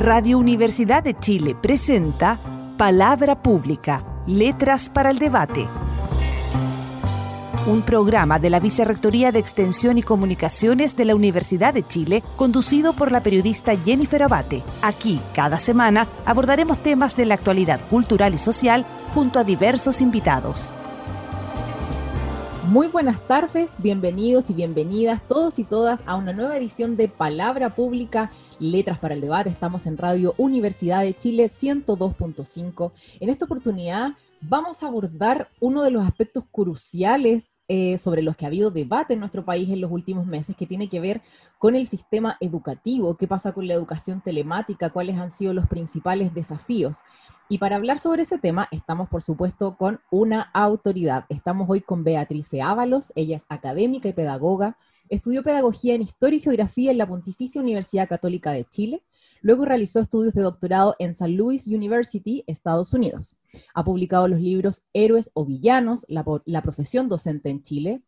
Radio Universidad de Chile presenta Palabra Pública, Letras para el Debate. Un programa de la Vicerrectoría de Extensión y Comunicaciones de la Universidad de Chile, conducido por la periodista Jennifer Abate. Aquí, cada semana, abordaremos temas de la actualidad cultural y social junto a diversos invitados. Muy buenas tardes, bienvenidos y bienvenidas todos y todas a una nueva edición de Palabra Pública Letras para el Debate. Estamos en Radio Universidad de Chile 102.5. En esta oportunidad vamos a abordar uno de los aspectos cruciales eh, sobre los que ha habido debate en nuestro país en los últimos meses, que tiene que ver con el sistema educativo, qué pasa con la educación telemática, cuáles han sido los principales desafíos. Y para hablar sobre ese tema, estamos por supuesto con una autoridad. Estamos hoy con Beatriz Ábalos, ella es académica y pedagoga Estudió pedagogía en Historia y Geografía en la Pontificia Universidad Católica de Chile. Luego realizó estudios de doctorado en St. Louis University, Estados Unidos. Ha publicado los libros Héroes o Villanos, la, la profesión docente en Chile,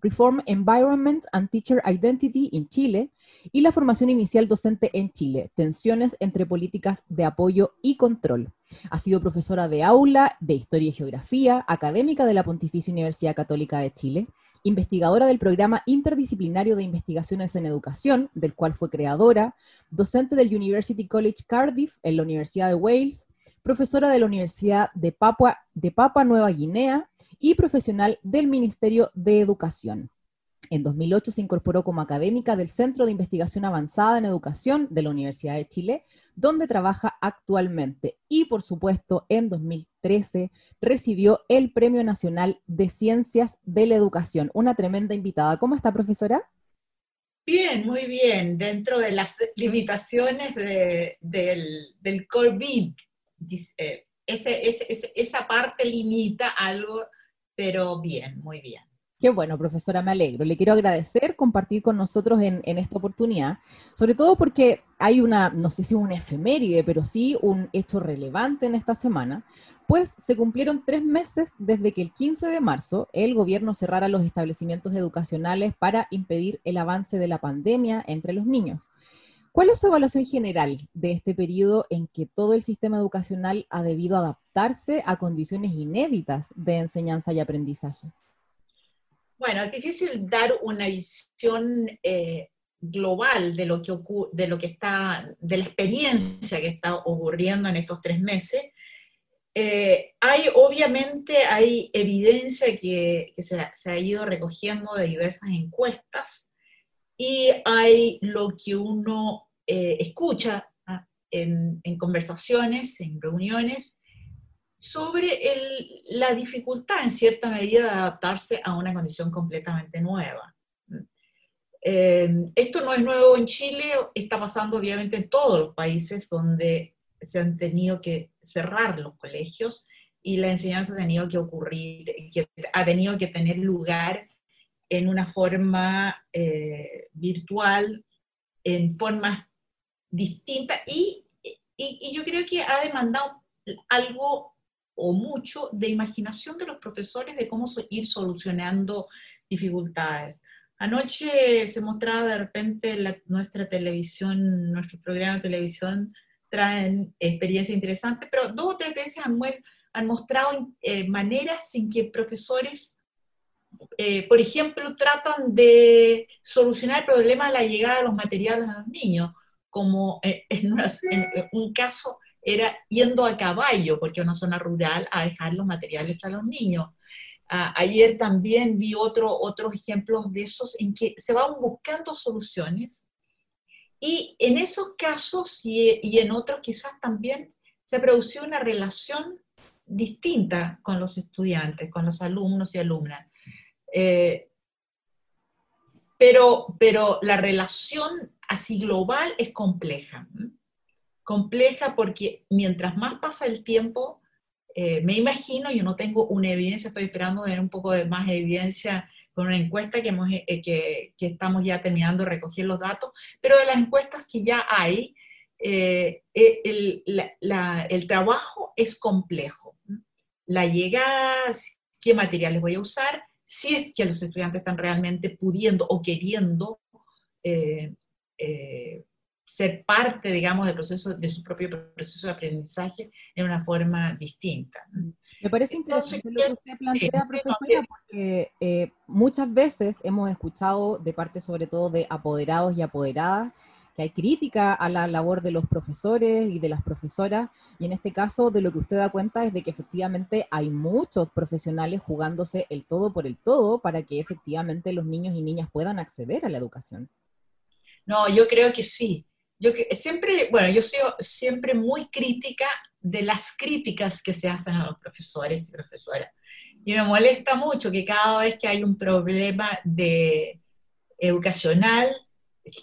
Reform Environment and Teacher Identity in Chile y la formación inicial docente en Chile, tensiones entre políticas de apoyo y control. Ha sido profesora de aula de Historia y Geografía, académica de la Pontificia Universidad Católica de Chile, investigadora del programa interdisciplinario de investigaciones en educación, del cual fue creadora, docente del University College Cardiff en la Universidad de Wales, profesora de la Universidad de Papua, de Papua Nueva Guinea y profesional del Ministerio de Educación. En 2008 se incorporó como académica del Centro de Investigación Avanzada en Educación de la Universidad de Chile, donde trabaja actualmente. Y por supuesto, en 2013 recibió el Premio Nacional de Ciencias de la Educación. Una tremenda invitada. ¿Cómo está, profesora? Bien, muy bien, dentro de las limitaciones del, COVID. Eh, esa parte limita algo, pero bien, muy bien. Qué bueno, profesora, me alegro. Le quiero agradecer compartir con nosotros en, esta oportunidad, sobre todo porque hay una, no sé si una efeméride, pero sí un hecho relevante en esta semana, pues se cumplieron tres meses desde que el 15 de marzo el gobierno cerrara los establecimientos educacionales para impedir el avance de la pandemia entre los niños. ¿Cuál es su evaluación general de este periodo en que todo el sistema educacional ha debido adaptarse a condiciones inéditas de enseñanza y aprendizaje? Bueno, es difícil dar una visión eh, global de lo, que de lo que está, de la experiencia que está ocurriendo en estos tres meses. Eh, hay, obviamente, hay evidencia que, se, ha ido recogiendo de diversas encuestas y hay lo que uno eh, escucha en, en, conversaciones, en reuniones, sobre la dificultad en cierta medida de adaptarse a una condición completamente nueva. Eh, esto no es nuevo en Chile, está pasando obviamente en todos los países donde se han tenido que cerrar los colegios y la enseñanza ha tenido que ocurrir, que ha tenido que tener lugar en una forma eh, virtual, en formas distintas y, y, yo creo que ha demandado algo o mucho de imaginación de los profesores de cómo ir solucionando dificultades. Anoche se mostraba de repente nuestra televisión, nuestro programa de televisión traen experiencias interesantes, pero dos o tres veces han, han mostrado eh, maneras en que profesores, eh, por ejemplo, tratan de solucionar el problema de la llegada de los materiales a los niños, como eh, en un caso era yendo a caballo, porque una zona rural, a dejar los materiales a los niños. ayer también vi otro, otros ejemplos de esos en que se van buscando soluciones y en esos casos y, y en otros quizás también se produció una relación distinta con los estudiantes, con los alumnos y alumnas. Eh, pero, pero la relación así global es compleja compleja porque mientras más pasa el tiempo, eh, me imagino, yo no tengo una evidencia, estoy esperando ver un poco de más evidencia con una encuesta que, hemos, eh, que, estamos ya terminando de recoger los datos, pero de las encuestas que ya hay, eh, el, el, trabajo es complejo. La llegada, qué materiales voy a usar, si es que los estudiantes están realmente pudiendo o queriendo ser parte, digamos, del proceso, de su propio proceso de aprendizaje en una forma distinta. Me parece interesante lo que usted plantea, profesora, porque eh, muchas veces hemos escuchado de parte sobre todo de apoderados y apoderadas que hay crítica a la labor de los profesores y de las profesoras, y en este caso de lo que usted da cuenta es de que efectivamente hay muchos profesionales jugándose el todo por el todo para que efectivamente los niños y niñas puedan acceder a la educación. No, yo creo que sí. Yo que, siempre, bueno, yo soy siempre muy crítica de las críticas que se hacen a los profesores y profesoras. Y me molesta mucho que cada vez que hay un problema de educacional,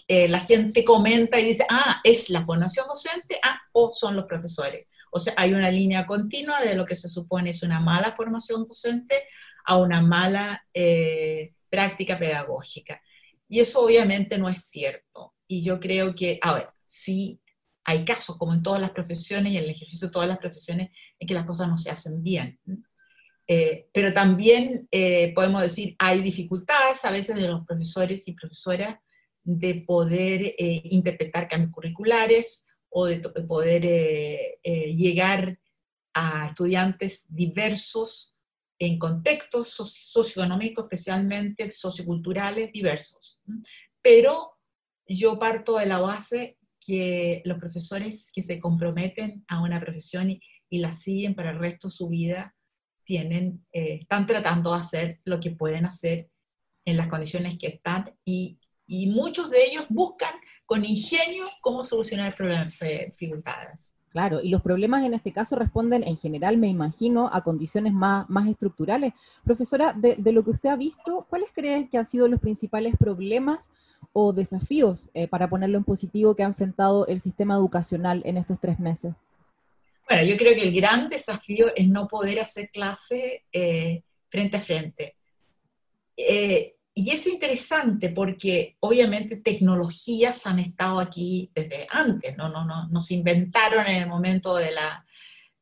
eh, la gente comenta y dice, ah, es la formación docente, ah, o son los profesores. O sea, hay una línea continua de lo que se supone es una mala formación docente a una mala eh, práctica pedagógica. Y eso obviamente no es cierto. Y yo creo que, a ver, sí hay casos, como en todas las profesiones y en el ejercicio de todas las profesiones, en que las cosas no se hacen bien. Eh, pero también podemos decir, hay dificultades a veces de los profesores y profesoras de poder eh, interpretar cambios curriculares o de, poder eh, eh, llegar a estudiantes diversos en contextos socioeconómicos, especialmente socioculturales diversos. Pero yo parto de la base que los profesores que se comprometen a una profesión y, la siguen para el resto de su vida, tienen, están tratando de hacer lo que pueden hacer en las condiciones que están y y muchos de ellos buscan con ingenio cómo solucionar problemas, eh, dificultades. Claro, y los problemas en este caso responden en general, me imagino, a condiciones más, más estructurales. Profesora, de, lo que usted ha visto, ¿cuáles cree que han sido los principales problemas o desafíos, eh, para ponerlo en positivo, que ha enfrentado el sistema educacional en estos tres meses? Bueno, yo creo que el gran desafío es no poder hacer clase eh, frente a frente. Y es interesante porque obviamente tecnologías han estado aquí desde antes, no, no, no, nos inventaron en el momento de la,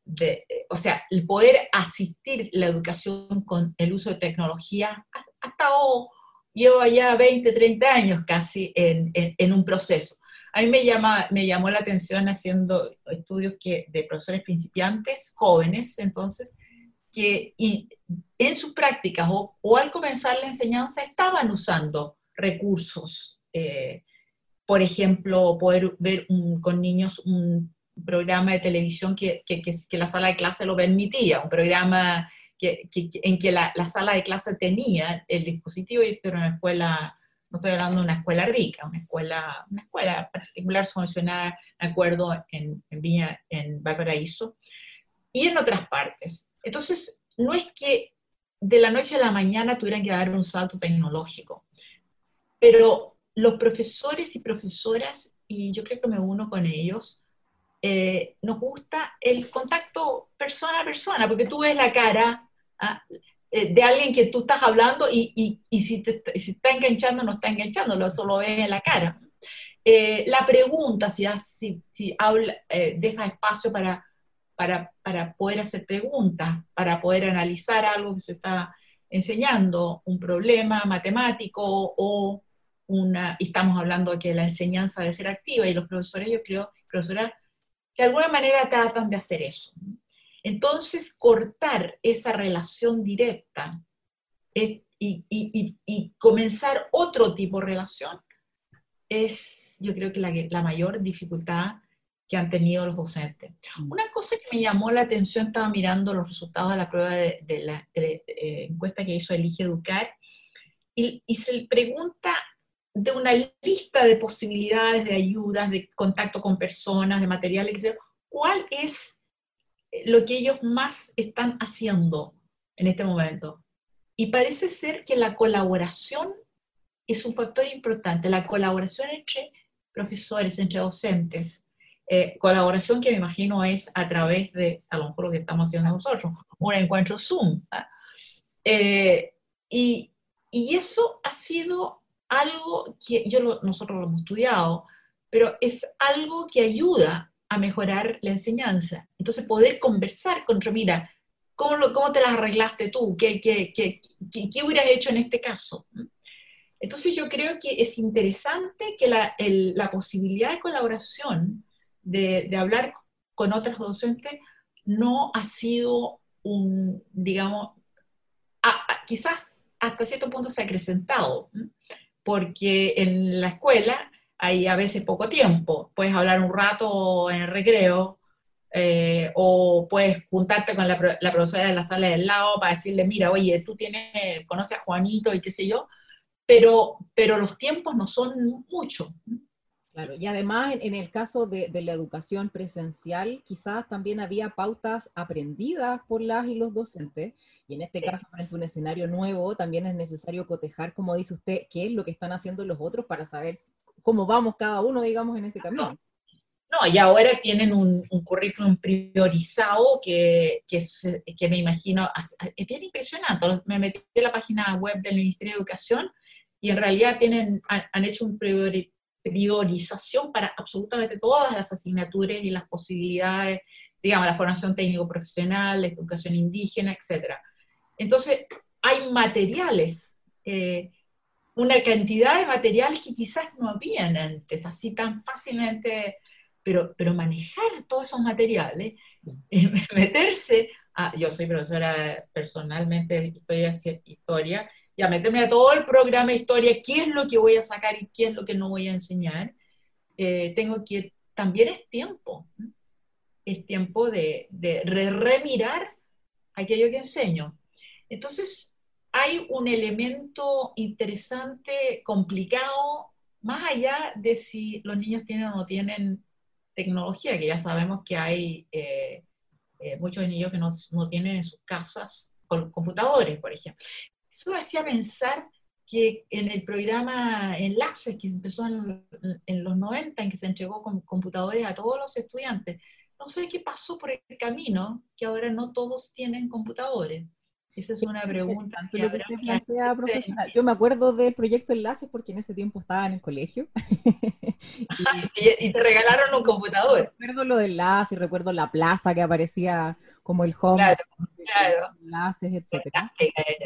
de, o sea, el poder asistir la educación con el uso de tecnología ha, estado, lleva ya 20, 30 años casi en, en, un proceso. A mí me, llama, me llamó la atención haciendo estudios que, de profesores principiantes, jóvenes entonces, que en sus prácticas o, al comenzar la enseñanza estaban usando recursos. Eh, por ejemplo, poder ver con niños un programa de televisión que, la sala de clase lo permitía, un programa en que la, sala de clase tenía el dispositivo, y esto era una escuela, no estoy hablando de una escuela rica, una escuela, una escuela particular funcionaba, me acuerdo, en, en Viña, en Valparaíso, y en otras partes. Entonces, no es que de la noche a la mañana tuvieran que dar un salto tecnológico, pero los profesores y profesoras, y yo creo que me uno con ellos, eh, nos gusta el contacto persona a persona, porque tú ves la cara ¿ah? eh, de alguien que tú estás hablando y, si, te, está enganchando no está enganchando, eso lo ves en la cara. Eh, la pregunta, si, si, habla, deja espacio para para, poder hacer preguntas, para poder analizar algo que se está enseñando, un problema matemático o una, estamos hablando de que la enseñanza debe ser activa y los profesores, yo creo, profesoras, de alguna manera tratan de hacer eso. Entonces, cortar esa relación directa y, comenzar otro tipo de relación es, yo creo que la mayor dificultad que han tenido los docentes. Mm. Una cosa que me llamó la atención, estaba mirando los resultados de la prueba de, la eh, encuesta que hizo Elige Educar, y, se pregunta de una lista de posibilidades de ayudas, de contacto con personas, de materiales, ¿cuál es lo que ellos más están haciendo en este momento? Y parece ser que la colaboración es un factor importante, la colaboración entre profesores, entre docentes, eh, colaboración que me imagino es a través de, a lo mejor lo que estamos haciendo nosotros, un encuentro Zoom. ¿ah? Eh, y, y, eso ha sido algo que yo nosotros lo hemos estudiado, pero es algo que ayuda a mejorar la enseñanza. Entonces, poder conversar con mira, ¿cómo, lo, cómo te las arreglaste tú? ¿Qué, qué, qué, qué, hubieras hecho en este caso? Entonces yo creo que es interesante que la, posibilidad de colaboración, de, hablar con otros docentes, no ha sido un, digamos, quizás hasta cierto punto se ha acrecentado, porque en la escuela hay a veces poco tiempo, puedes hablar un rato en el recreo, eh, o puedes juntarte con la, profesora de la sala del lado para decirle, mira, oye, tú tienes, conoces a Juanito y qué sé yo, pero, pero los tiempos no son mucho. Claro, y además en, el caso de, la educación presencial, quizás también había pautas aprendidas por las y los docentes, y en este caso, frente a un escenario nuevo, también es necesario cotejar, como dice usted, qué es lo que están haciendo los otros para saber cómo vamos cada uno, digamos, en ese camino. No, y ahora tienen un, currículum priorizado que, que, me imagino, es bien impresionante. Me metí en la página web del Ministerio de Educación y en realidad tienen, han, hecho una priorización para absolutamente todas las asignaturas y las posibilidades, digamos, la formación técnico-profesional, la educación indígena, etc. Entonces, hay materiales, eh, una cantidad de materiales que quizás no habían antes, así tan fácilmente pero, pero manejar todos esos materiales, meterse, a, yo soy profesora personalmente de historia, historia, y a meterme a todo el programa historia, qué es lo que voy a sacar y qué es lo que no voy a enseñar, eh, tengo que, también es tiempo, es tiempo de, de remirar aquello que enseño. Entonces, hay un elemento interesante, complicado, más allá de si los niños tienen o no tienen tecnología, que ya sabemos que hay eh, eh, muchos niños que no, no, tienen en sus casas computadores, por ejemplo. Eso me hacía pensar que en el programa Enlaces, que empezó en, en, los 90, en que se entregó con computadores a todos los estudiantes, no sé qué pasó por el camino, que ahora no todos tienen computadores. Esa es una pregunta que habrá Yo me acuerdo del proyecto Enlaces porque en ese tiempo estaba en el colegio. y, te regalaron un computador. Recuerdo lo de Enlaces, recuerdo la plaza que aparecía como el home, claro, claro. enlaces, etc.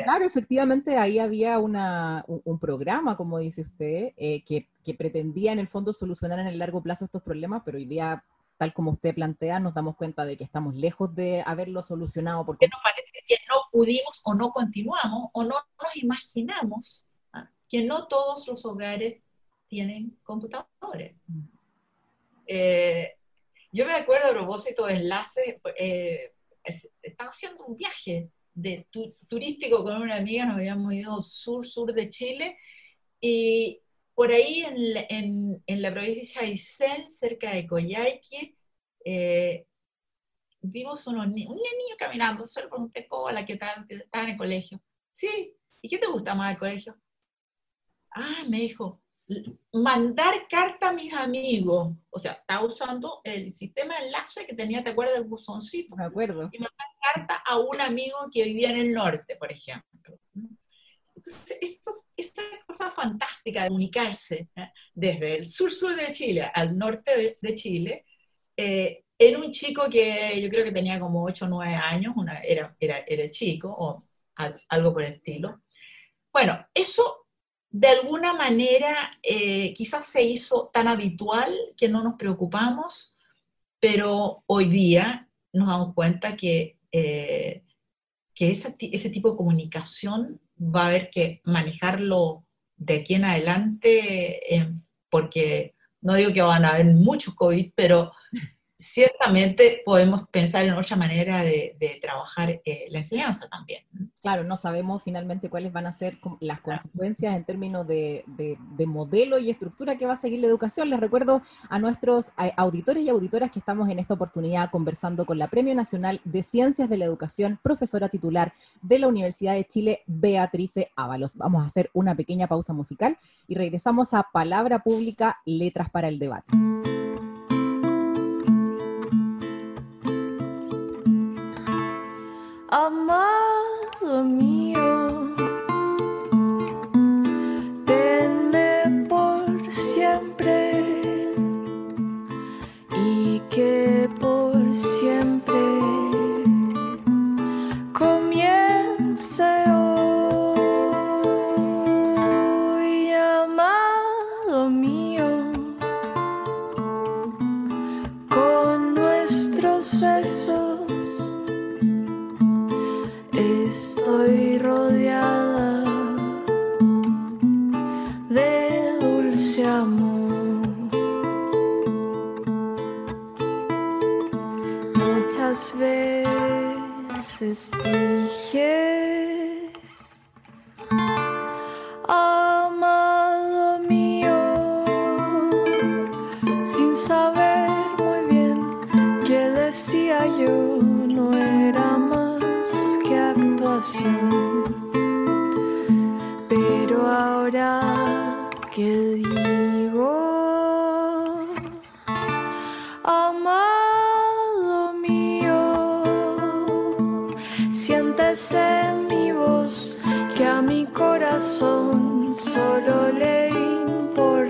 Claro, efectivamente ahí había una, un, programa, como dice usted, eh, que, que pretendía en el fondo solucionar en el largo plazo estos problemas, pero hoy día tal como usted plantea, nos damos cuenta de que estamos lejos de haberlo solucionado. Porque nos parece que no pudimos o no continuamos o no nos imaginamos ¿ah? que no todos los hogares tienen computadores. Mm. Eh, yo me acuerdo a propósito de enlace, eh, estaba haciendo un viaje de turístico con una amiga, nos habíamos ido sur-sur de Chile, y por ahí en, en, la provincia de Aysén, cerca de Coyhaique, eh, vimos unos un niño caminando, solo pregunté, la ¿qué tal? Estaba en el colegio. Sí, ¿y qué te gusta más del colegio? Ah, me dijo, mandar carta a mis amigos. O sea, estaba usando el sistema de enlace que tenía, ¿te acuerdas del buzoncito? Me acuerdo. Y mandar carta a un amigo que vivía en el norte, por ejemplo. Entonces, esta cosa fantástica de comunicarse ¿eh? desde el sur-sur de Chile al norte de, Chile, eh, en un chico que yo creo que tenía como 8 o 9 años, una, era, era, era chico, o algo por el estilo. Bueno, eso de alguna manera eh, quizás se hizo tan habitual que no nos preocupamos, pero hoy día nos damos cuenta que, que ese, ese tipo de comunicación va a haber que manejarlo de aquí en adelante, eh, porque no digo que van a haber muchos COVID, pero ciertamente podemos pensar en otra manera de, trabajar eh, la enseñanza también. Claro, no sabemos finalmente cuáles van a ser las consecuencias en términos de, modelo y estructura que va a seguir la educación. Les recuerdo a nuestros auditores y auditoras que estamos en esta oportunidad conversando con la Premio Nacional de Ciencias de la Educación, profesora titular de la Universidad de Chile, Beatrice Ábalos. Vamos a hacer una pequeña pausa musical y regresamos a Palabra Pública, Letras para el Debate. Um, veces dije,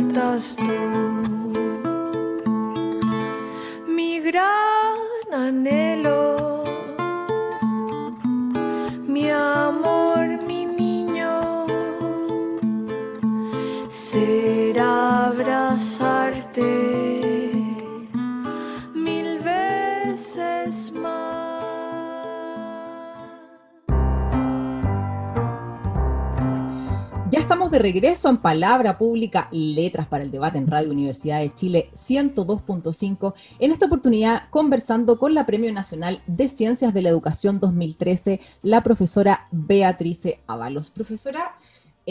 importas tú. Mi gran anhelo, regreso en Palabra Pública, Letras para el Debate en Radio Universidad de Chile 102.5. En esta oportunidad conversando con la Premio Nacional de Ciencias de la Educación 2013, la profesora Beatrice Ábalos. Profesora,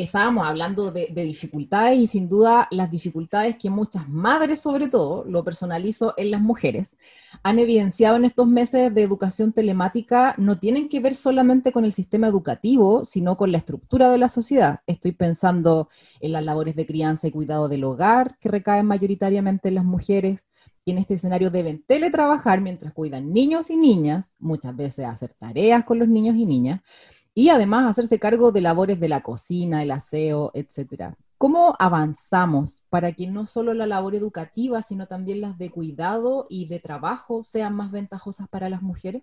estábamos hablando de, de dificultades y sin duda las dificultades que muchas madres, sobre todo, lo personalizo en las mujeres, han evidenciado en estos meses de educación telemática no tienen que ver solamente con el sistema educativo, sino con la estructura de la sociedad. Estoy pensando en las labores de crianza y cuidado del hogar, que recaen mayoritariamente en las mujeres, y en este escenario deben teletrabajar mientras cuidan niños y niñas, muchas veces hacer tareas con los niños y niñas, y además hacerse cargo de labores de la cocina, el aseo, etcétera. ¿Cómo avanzamos para que no solo la labor educativa, sino también las de cuidado y de trabajo sean más ventajosas para las mujeres?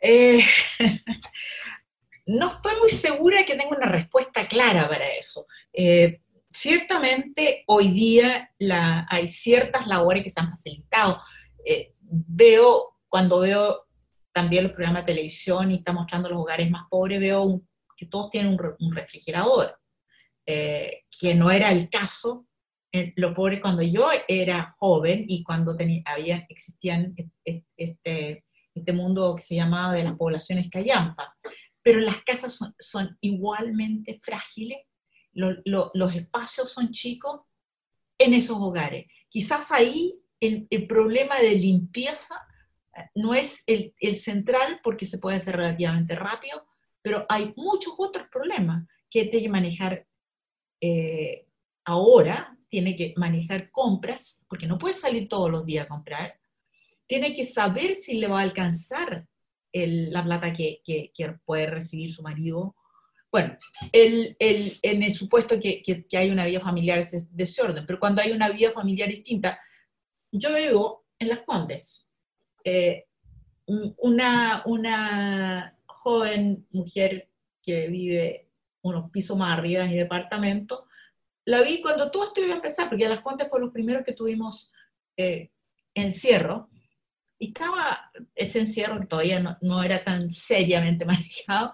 Eh, no estoy muy segura que tenga una respuesta clara para eso. Eh, ciertamente hoy día hay ciertas labores que se han facilitado. Eh, veo, cuando veo también los programas de televisión y está mostrando los hogares más pobres, veo un- que todos tienen un, un refrigerador, eh, que no era el caso en los pobres cuando yo era joven y cuando tenía, había, existían este, este mundo que se llamaba de las poblaciones callampa. Pero las casas son, son igualmente frágiles, lo- lo- los espacios son chicos en esos hogares. Quizás ahí el, el problema de limpieza no es el, central porque se puede hacer relativamente rápido, pero hay muchos otros problemas que tiene que manejar eh, ahora, tiene que manejar compras, porque no puede salir todos los días a comprar, tiene que saber si le va a alcanzar la plata que, que- puede recibir su marido. Bueno, en el supuesto que hay una vida familiar es desorden, pero cuando hay una vida familiar distinta, yo vivo en Las Condes. Eh, un- una, una joven mujer que vive unos pisos más arriba de mi departamento, la vi cuando todo esto iba a empezar, porque Las Condes fue los primeros que tuvimos eh, encierro, estaba ese encierro todavía no, no era tan seriamente manejado,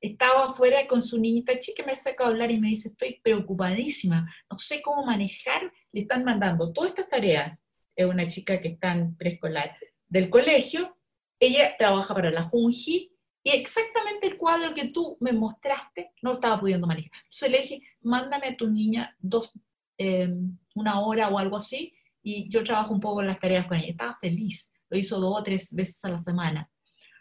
estaba afuera con su niñita chica, me saca a hablar y me dice, estoy preocupadísima, no sé cómo manejar, le están mandando todas estas tareas, es una chica que está en preescolar del colegio, ella trabaja para la Junji, y exactamente el cuadro que tú me mostraste no estaba pudiendo manejar. Entonces le dije, mándame a tu niña dos, eh, una hora o algo así, y yo trabajo un poco en las tareas con ella. Estaba feliz, lo hizo dos o tres veces a la semana.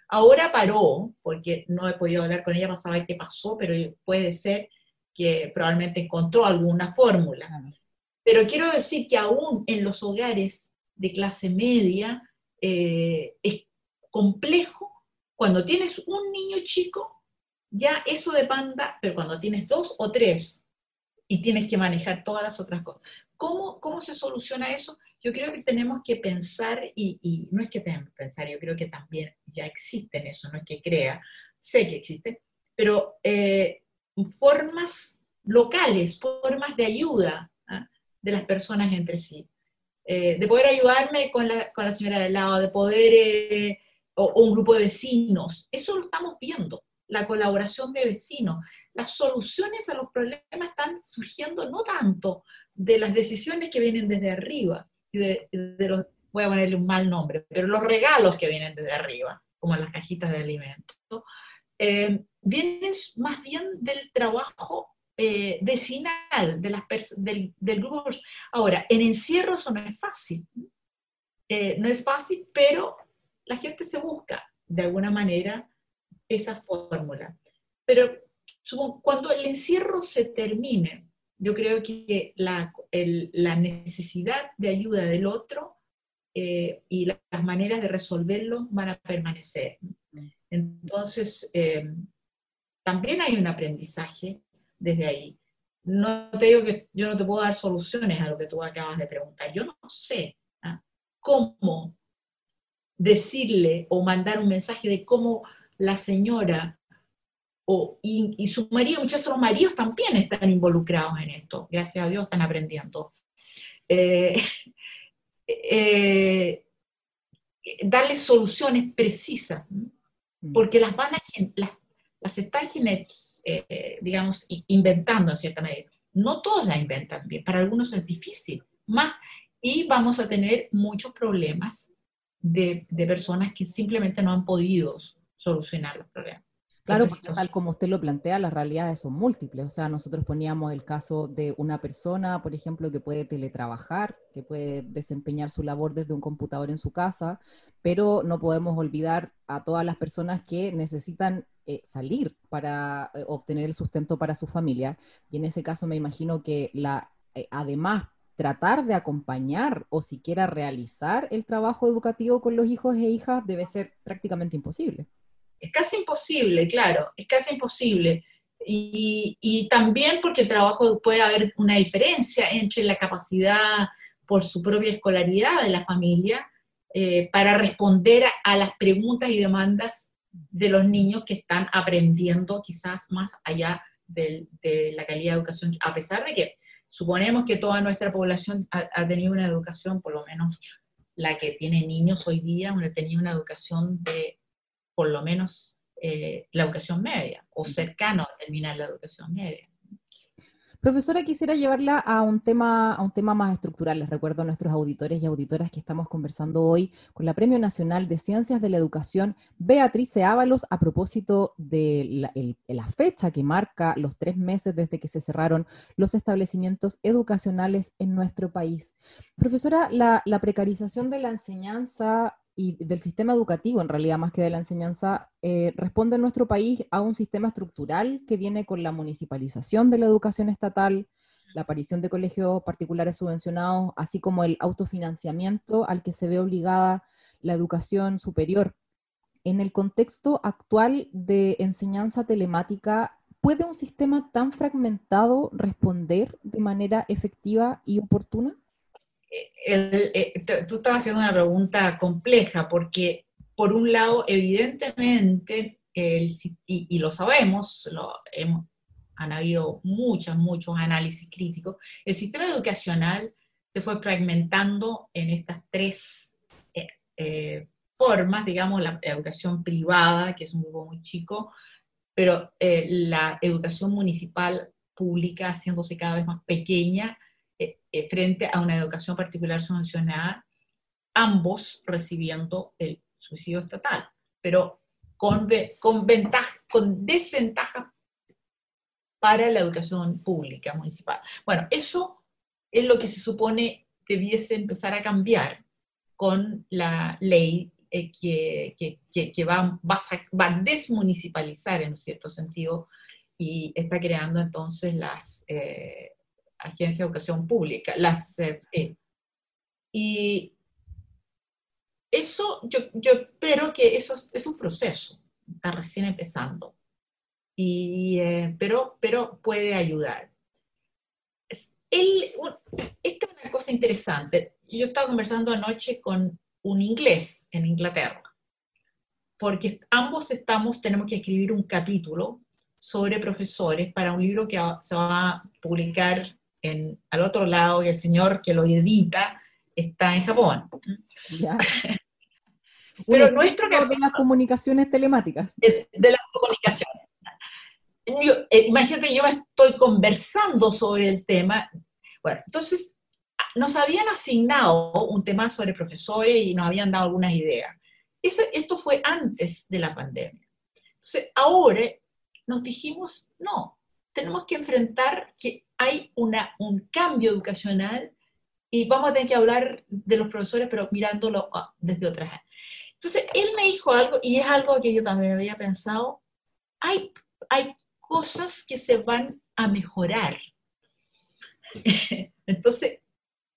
Ahora paró, porque no he podido hablar con ella para saber qué pasó, pero puede ser que probablemente encontró alguna fórmula. Pero quiero decir que aún en los hogares de clase media eh, es complejo. Cuando tienes un niño chico, ya eso demanda, pero cuando tienes dos o tres y tienes que manejar todas las otras cosas, ¿cómo, cómo se soluciona eso? Yo creo que tenemos que pensar, y, y no es que tenemos que pensar, yo creo que también ya existen eso, no es que crea, sé que existen, pero eh, formas locales, formas de ayuda ¿ah? de las personas entre sí. Eh, de poder ayudarme con la, con la señora del lado, de poder, eh, o, un grupo de vecinos. Eso lo estamos viendo, la colaboración de vecinos. Las soluciones a los problemas están surgiendo no tanto de las decisiones que vienen desde arriba de los voy a ponerle un mal nombre, pero los regalos que vienen desde arriba, como las cajitas de alimentos, eh, vienen más bien del trabajo eh, vecinal, de las del, del, grupo. Ahora, en encierro eso no es fácil. Eh, no es fácil, pero la gente se busca de alguna manera esa fórmula. Pero cuando el encierro se termine, yo creo que la, la necesidad de ayuda del otro eh, y las maneras de resolverlo van a permanecer. Entonces, eh, también hay un aprendizaje desde ahí. No te digo que yo no te puedo dar soluciones a lo que tú acabas de preguntar. Yo no sé ¿ah? cómo decirle o mandar un mensaje de cómo la señora o, y, su marido, muchos de los maridos también están involucrados en esto, gracias a Dios están aprendiendo. Eh, eh, darle soluciones precisas, mm. porque las van a, las, las están, eh, digamos, inventando en cierta medida. No todos las inventan bien, para algunos es difícil, más, y vamos a tener muchos problemas de, de personas que simplemente no han podido solucionar los problemas. Claro, porque tal como usted lo plantea, las realidades son múltiples. O sea, nosotros poníamos el caso de una persona, por ejemplo, que puede teletrabajar, que puede desempeñar su labor desde un computador en su casa, pero no podemos olvidar a todas las personas que necesitan eh, salir para eh, obtener el sustento para su familia. Y en ese caso me imagino que la, eh, además tratar de acompañar o siquiera realizar el trabajo educativo con los hijos e hijas debe ser prácticamente imposible. Es casi imposible, claro, es casi imposible. Y, también porque el trabajo puede haber una diferencia entre la capacidad por su propia escolaridad de la familia para responder a, las preguntas y demandas de los niños que están aprendiendo quizás más allá de, la calidad de educación, a pesar de que suponemos que toda nuestra población ha, tenido una educación, por lo menos la que tiene niños hoy día, ha tenido una educación de por lo menos eh, la educación media o cercano a terminar la educación media. Profesora, quisiera llevarla a un tema, a un tema más estructural. Les recuerdo a nuestros auditores y auditoras que estamos conversando hoy con la Premio Nacional de Ciencias de la Educación, Beatriz Ábalos, a propósito de la, fecha que marca los tres meses desde que se cerraron los establecimientos educacionales en nuestro país. Profesora, la precarización de la enseñanza y del sistema educativo, en realidad más que de la enseñanza, eh, responde en nuestro país a un sistema estructural que viene con la municipalización de la educación estatal, la aparición de colegios particulares subvencionados, así como el autofinanciamiento al que se ve obligada la educación superior. En el contexto actual de enseñanza telemática, ¿puede un sistema tan fragmentado responder de manera efectiva y oportuna? Eh, tú estás haciendo una pregunta compleja porque, por un lado, evidentemente, y, lo sabemos, lo, han habido muchos, muchos análisis críticos, el sistema educacional se fue fragmentando en estas tres eh, eh, formas, digamos, la educación privada, que es un grupo muy chico, pero la educación municipal pública haciéndose cada vez más pequeña eh, eh, frente a una educación particular subvencionada, ambos recibiendo el subsidio estatal, pero con, con, ventaja, con desventaja para la educación pública municipal. Bueno, eso es lo que se supone debiese empezar a cambiar con la ley eh, que, que, que, va, va, a, desmunicipalizar en cierto sentido y está creando entonces las, Agencia de Educación Pública, las, eh, y eso, yo, yo espero que eso es un proceso, está recién empezando, y, eh, pero, pero puede ayudar. esta es una cosa interesante. Yo estaba conversando anoche con un inglés en Inglaterra, porque ambos estamos, tenemos que escribir un capítulo sobre profesores para un libro que se va a publicar al otro lado y el señor que lo edita está en Japón. Pero nuestro de las comunicaciones telemáticas. De, las comunicaciones. Eh, imagínate, yo estoy conversando sobre el tema. Bueno, entonces nos habían asignado un tema sobre profesores y nos habían dado algunas ideas. esto fue antes de la pandemia. Entonces, ahora nos dijimos, no, tenemos que enfrentar que hay una, un cambio educacional y vamos a tener que hablar de los profesores, pero mirándolo ah, desde otras. Entonces, él me dijo algo, y es algo que yo también había pensado, hay, hay cosas que se van a mejorar. Entonces,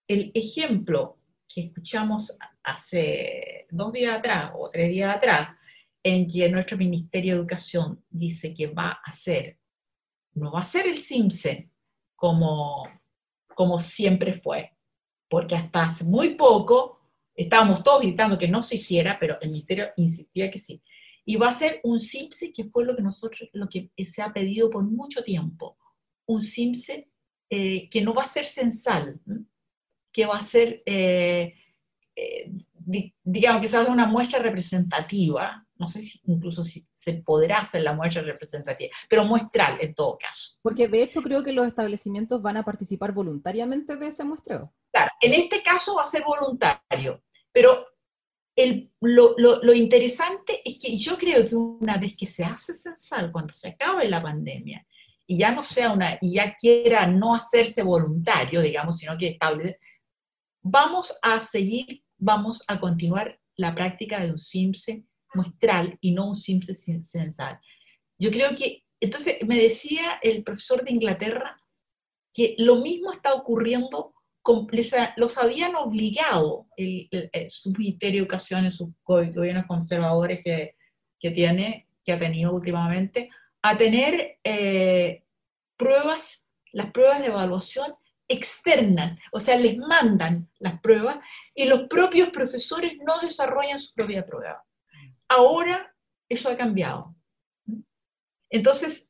el ejemplo que escuchamos hace dos días atrás o tres días atrás, en que nuestro Ministerio de Educación dice que va a hacer, no va a ser el CIMSE como, como siempre fue, porque hasta hace muy poco estábamos todos gritando que no se hiciera, pero el Ministerio insistía que sí. Y va a ser un CIMSE que fue lo que nosotros, lo que se ha pedido por mucho tiempo, un CIMSE eh, que no va a ser censal, que va a ser, eh, eh, digamos, que se haga una muestra representativa, no sé si incluso si se podrá hacer la muestra representativa, pero muestral en todo caso. Porque de hecho creo que los establecimientos van a participar voluntariamente de ese muestreo. Claro, en este caso va a ser voluntario, pero el, lo, lo, lo, interesante es que yo creo que una vez que se hace censal, cuando se acabe la pandemia, y ya no sea una, y ya quiera no hacerse voluntario, digamos, sino que establece, vamos a seguir, vamos a continuar la práctica de un SIMSE muestral y no un SIMSE censal. Yo creo que, entonces me decía el profesor de Inglaterra que lo mismo está ocurriendo, los habían obligado el, su Ministerio de Educación, sus gobiernos conservadores que, que, tiene, que ha tenido últimamente, a tener eh, pruebas, las pruebas de evaluación externas, o sea, les mandan las pruebas y los propios profesores no desarrollan su propia prueba. Ahora eso ha cambiado. Entonces,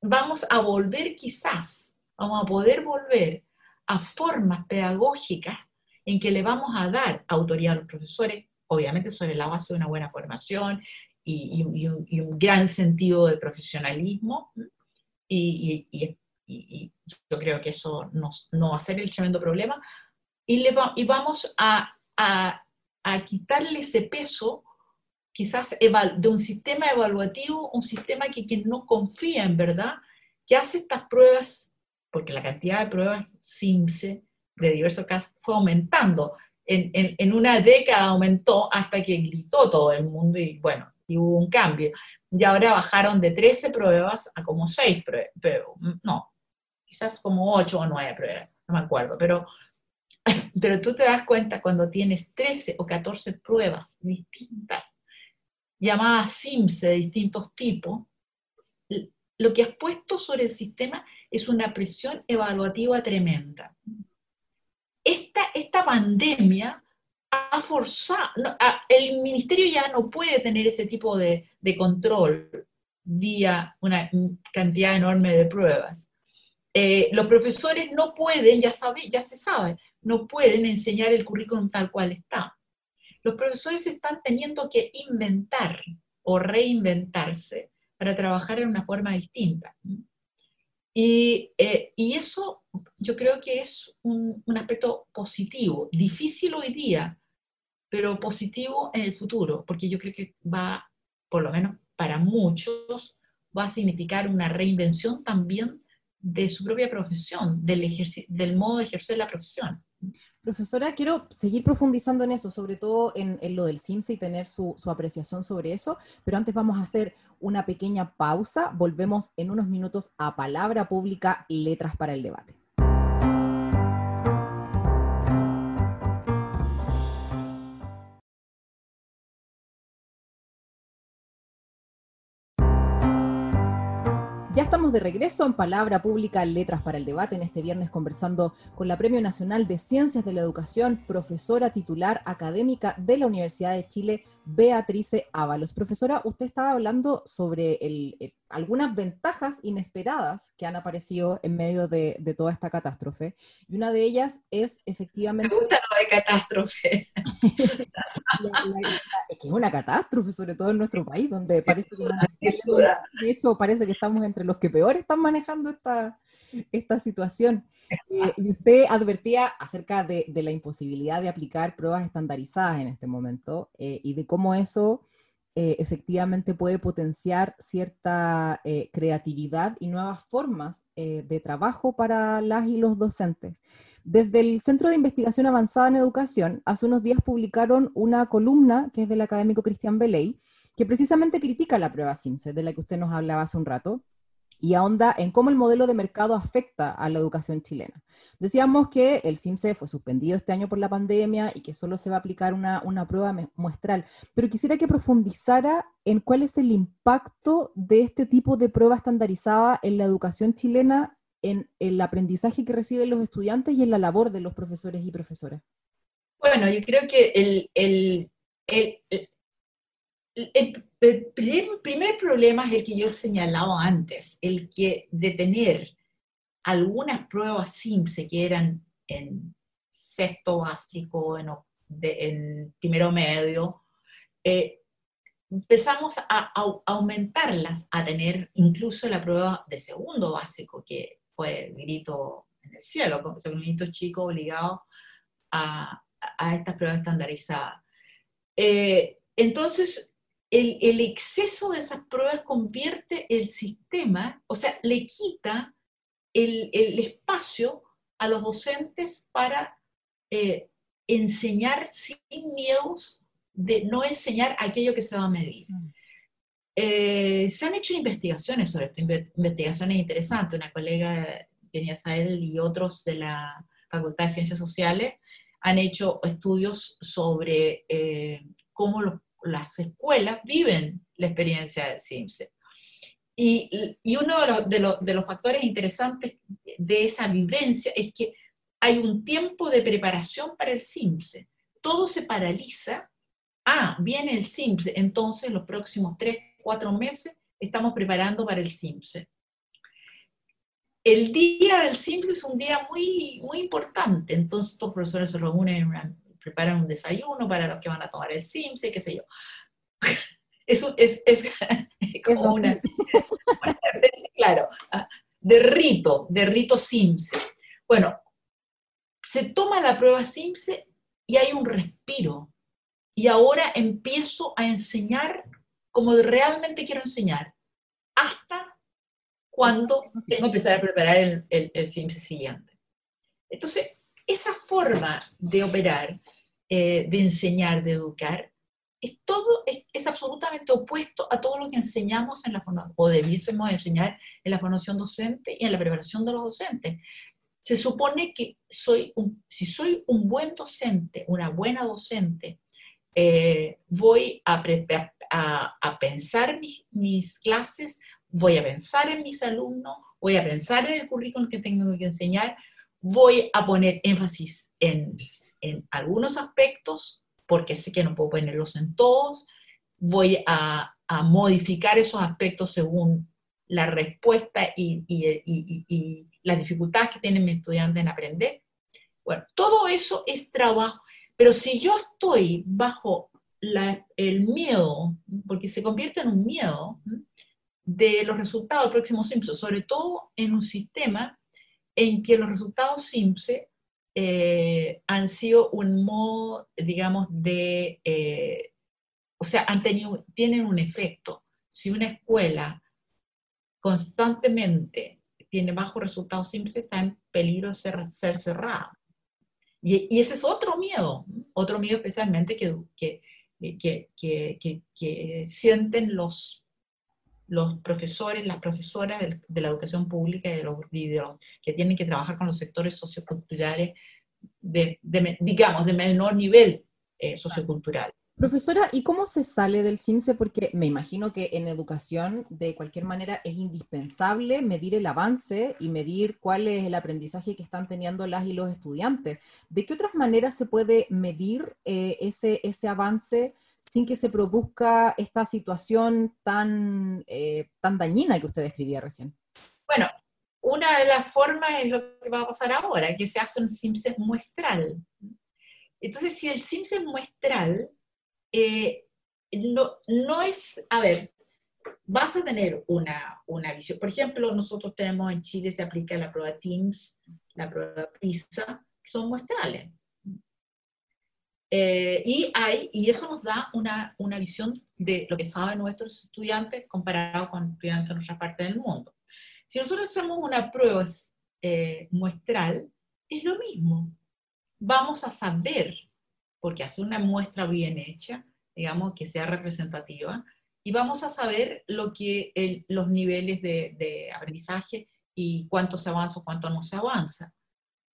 vamos a volver quizás, vamos a poder volver a formas pedagógicas en que le vamos a dar autoridad a los profesores, obviamente sobre la base de una buena formación y, un, gran sentido de profesionalismo, y, yo creo que eso no va a ser el tremendo problema, y, le y vamos a, a, a, quitarle ese peso quizás de un sistema evaluativo, un sistema que quien no confía en verdad, que hace estas pruebas, porque la cantidad de pruebas SIMSE de diversos casos fue aumentando. En, en, una década aumentó hasta que gritó todo el mundo y bueno, y hubo un cambio. Y ahora bajaron de 13 pruebas a como 6 pruebas, no, quizás como 8 o 9 pruebas, no me acuerdo, pero, pero tú te das cuenta cuando tienes 13 o 14 pruebas distintas, llamadas SIMS de distintos tipos, lo que has puesto sobre el sistema es una presión evaluativa tremenda. Esta, esta pandemia ha forzado, el ministerio ya no puede tener ese tipo de, control vía una cantidad enorme de pruebas. Eh, los profesores no pueden, ya, sabe, ya se sabe, no pueden enseñar el currículum tal cual está. Los profesores están teniendo que inventar o reinventarse para trabajar en una forma distinta. Y, eh, y eso yo creo que es un, aspecto positivo, difícil hoy día, pero positivo en el futuro, porque yo creo que va, por lo menos para muchos, va a significar una reinvención también de su propia profesión, del modo de ejercer la profesión. Profesora, quiero seguir profundizando en eso, sobre todo en, lo del CIMSE y tener su, su, apreciación sobre eso, pero antes vamos a hacer una pequeña pausa. Volvemos en unos minutos a Palabra Pública, Letras para el Debate. De regreso en Palabra Pública, Letras para el Debate, en este viernes conversando con la Premio Nacional de Ciencias de la Educación, profesora titular académica de la Universidad de Chile, Beatrice Ábalos. Profesora, usted estaba hablando sobre el, algunas ventajas inesperadas que han aparecido en medio de, toda esta catástrofe, y una de ellas es efectivamente... Me gusta lo de catástrofe. es que es una catástrofe, sobre todo en nuestro país, donde parece que... de hecho, parece que estamos entre los que peor están manejando esta, esta situación. Eh, y usted advertía acerca de, la imposibilidad de aplicar pruebas estandarizadas en este momento eh, y de cómo eso eh, efectivamente puede potenciar cierta creatividad y nuevas formas de trabajo para las y los docentes. Desde el Centro de Investigación Avanzada en Educación, hace unos días publicaron una columna que es del académico Cristian Beley, que precisamente critica la prueba CINCE, de la que usted nos hablaba hace un rato, y ahonda en cómo el modelo de mercado afecta a la educación chilena. Decíamos que el CIMSE fue suspendido este año por la pandemia y que solo se va a aplicar una, prueba muestral, pero quisiera que profundizara en cuál es el impacto de este tipo de prueba estandarizada en la educación chilena, en el aprendizaje que reciben los estudiantes y en la labor de los profesores y profesoras. Bueno, yo creo que el, el, primer, problema es el que yo he señalado antes, el que de tener algunas pruebas SIMSE que eran en sexto básico, en, primero medio, eh, empezamos a, aumentarlas, a tener incluso la prueba de segundo básico, que fue el grito en el cielo, como un grito chico obligado a, estas pruebas estandarizadas. Eh, entonces, el, exceso de esas pruebas convierte el sistema, o sea, le quita el, espacio a los docentes para eh, enseñar sin miedos de no enseñar aquello que se va a medir. Mm. Eh, se han hecho investigaciones sobre esto, investigaciones interesantes. Una colega, Jenny Sael y otros de la Facultad de Ciencias Sociales han hecho estudios sobre eh, cómo los las escuelas viven la experiencia del CIMSE. Y, uno de los, factores interesantes de esa vivencia es que hay un tiempo de preparación para el CIMSE. Todo se paraliza. Ah, viene el CIMSE, entonces los próximos tres, cuatro meses estamos preparando para el CIMSE. El día del CIMSE es un día muy, muy importante, entonces estos profesores se reúnen en una preparan un desayuno para los que van a tomar el SIMSE, qué sé yo. Eso es, es, como una, claro, ah, de rito, de rito SIMSE. Bueno, se toma la prueba SIMSE y hay un respiro. Y ahora empiezo a enseñar como realmente quiero enseñar, hasta cuando tengo que empezar a preparar el, el, el SIMSE siguiente. Entonces, esa forma de operar, eh, de enseñar, de educar, es todo, es, absolutamente opuesto a todo lo que enseñamos en la formación, o debiésemos enseñar en la formación docente y en la preparación de los docentes. Se supone que soy si soy un buen docente, una buena docente, eh, voy a, a, a pensar mis, mis, clases, voy a pensar en mis alumnos, voy a pensar en el currículum que tengo que enseñar, voy a poner énfasis en, algunos aspectos, porque sé que no puedo ponerlos en todos, voy a, modificar esos aspectos según la respuesta y, las dificultades que tienen mis estudiantes en aprender. Bueno, todo eso es trabajo, pero si yo estoy bajo el miedo, porque se convierte en un miedo de los resultados del próximo Simpson, sobre todo en un sistema en que los resultados SIMSE eh, han sido un modo, digamos, de, eh, o sea, han tenido, tienen un efecto. Si una escuela constantemente tiene bajos resultados SIMSE, está en peligro de ser, cerrada. Y, ese es otro miedo, otro miedo especialmente que, que, que, que sienten los los profesores, las profesoras de, la educación pública y de los, que tienen que trabajar con los sectores socioculturales, de, digamos, de menor nivel eh, sociocultural. Profesora, ¿y cómo se sale del CIMSE? Porque me imagino que en educación, de cualquier manera, es indispensable medir el avance y medir cuál es el aprendizaje que están teniendo las y los estudiantes. ¿De qué otras maneras se puede medir eh, ese, ese avance sin que se produzca esta situación tan, eh, tan dañina que usted describía recién? Bueno, una de las formas es lo que va a pasar ahora, que se hace un SIMSE muestral. Entonces, si el SIMSE muestral, eh, no, no es, a ver, vas a tener una, una visión. Por ejemplo, nosotros tenemos en Chile, se aplica la prueba TIMS, la prueba PISA, que son muestrales. Eh, y, hay, y eso nos da una, una, visión de lo que saben nuestros estudiantes comparado con estudiantes en otra parte del mundo. Si nosotros hacemos una prueba eh, muestral, es lo mismo. Vamos a saber, porque hacer una muestra bien hecha, digamos, que sea representativa, y vamos a saber lo que los niveles de, de aprendizaje y cuánto se avanza o cuánto no se avanza.